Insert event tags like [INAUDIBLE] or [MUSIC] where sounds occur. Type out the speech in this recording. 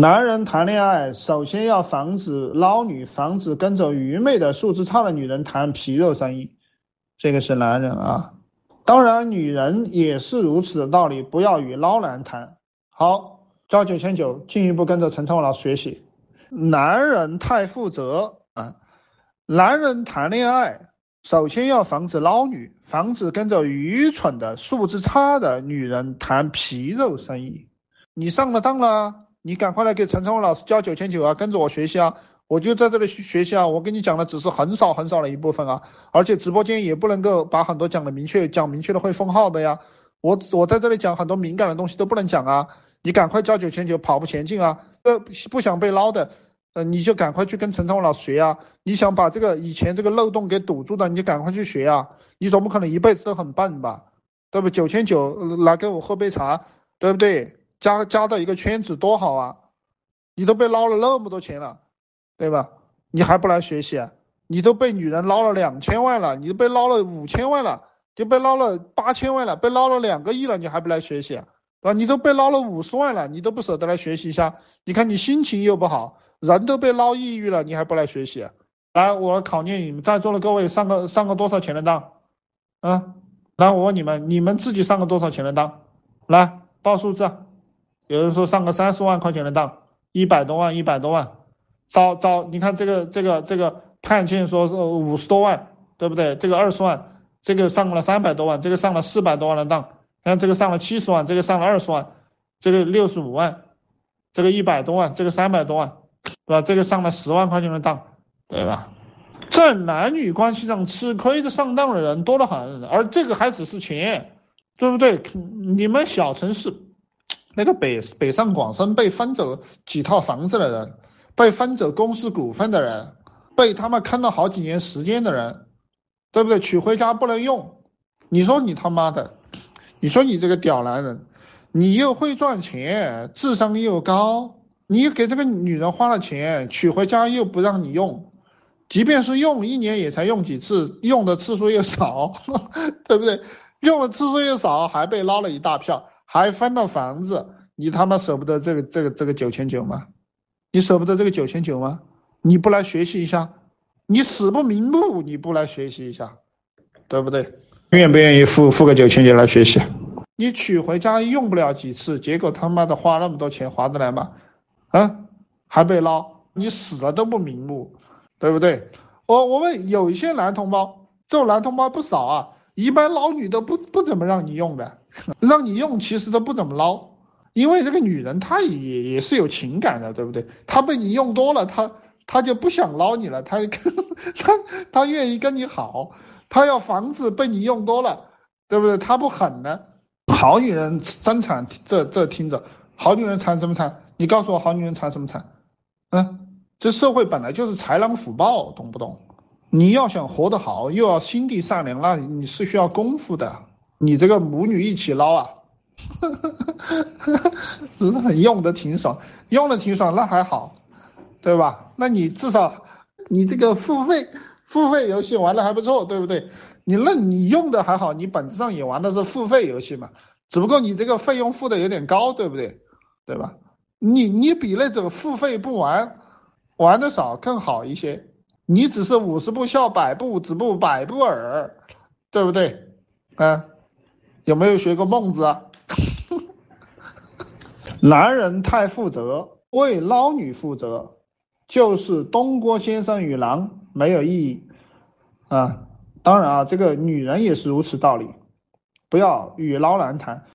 男人谈恋爱，首先要防止捞女，防止跟着愚昧的、素质差的女人谈皮肉生意。这个是男人啊，当然女人也是如此的道理，不要与捞男谈。好，交九千九，进一步跟着陈超老师学习。男人太负责啊，男人谈恋爱，首先要防止捞女，防止跟着愚蠢的、素质差的女人谈皮肉生意。你上了当了。你赶快来给陈昌文老师交九千九啊，跟着我学习啊！我就在这里学习啊！我跟你讲的只是很少很少的一部分啊，而且直播间也不能够把很多讲的明确，讲明确的会封号的呀。我我在这里讲很多敏感的东西都不能讲啊！你赶快交九千九，跑步前进啊！呃，不想被捞的，呃，你就赶快去跟陈昌文老师学啊！你想把这个以前这个漏洞给堵住的，你就赶快去学啊！你总不可能一辈子都很笨吧？对不？九千九来给我喝杯茶，对不对？加加到一个圈子多好啊！你都被捞了那么多钱了，对吧？你还不来学习？你都被女人捞了两千万了，你都被捞了五千万了，就被捞了八千万了，被捞了两个亿了，你还不来学习？对吧？你都被捞了五十万了，你都不舍得来学习一下？你看你心情又不好，人都被捞抑郁了，你还不来学习？来，我考验你们在座的各位，上个上个多少钱的当？啊，来，我问你们，你们自己上个多少钱的当？来报数字。有人说上个三十万块钱的当，一百多万，一百多万，早早，你看这个这个这个判欠说是五十多万，对不对？这个二十万，这个上了三百多万，这个上了四百多万的当，看这个上了七十万，这个上了二十万，这个六十五万，这个一百多万，这个三百多万，对吧？这个上了十万块钱的当，对吧？在男女关系上吃亏的上当的人多得很，而这个还只是钱，对不对？你们小城市。那个北北上广深被分走几套房子的人，被分走公司股份的人，被他们坑了好几年时间的人，对不对？娶回家不能用，你说你他妈的，你说你这个屌男人，你又会赚钱，智商又高，你给这个女人花了钱，娶回家又不让你用，即便是用一年也才用几次，用的次数又少，[LAUGHS] 对不对？用的次数又少，还被捞了一大票。还分了房子，你他妈舍不得这个这个这个九千九吗？你舍不得这个九千九吗？你不来学习一下，你死不瞑目，你不来学习一下，对不对？愿不愿意付付个九千九来学习？你娶回家用不了几次，结果他妈的花那么多钱划得来吗？啊，还被捞，你死了都不瞑目，对不对？我我问有一些男同胞，这种男同胞不少啊，一般捞女都不不怎么让你用的。[LAUGHS] 让你用其实都不怎么捞，因为这个女人她也也是有情感的，对不对？她被你用多了，她她就不想捞你了，她 [LAUGHS] 她她愿意跟你好，她要防止被你用多了，对不对？她不狠呢。好女人生产，这这听着，好女人惨什么惨？你告诉我，好女人惨什么惨？嗯，这社会本来就是豺狼虎豹，懂不懂？你要想活得好，又要心地善良，那你是需要功夫的。你这个母女一起捞啊，呵呵呵呵呵呵，很用的挺爽，用的挺爽，那还好，对吧？那你至少你这个付费付费游戏玩的还不错，对不对？你那你用的还好，你本质上也玩的是付费游戏嘛，只不过你这个费用付的有点高，对不对？对吧？你你比那种付费不玩玩的少更好一些，你只是五十步笑百步只不百步耳，对不对？啊？有没有学过孟子啊？[LAUGHS] 男人太负责，为捞女负责，就是东郭先生与狼没有意义啊。当然啊，这个女人也是如此道理，不要与捞男谈。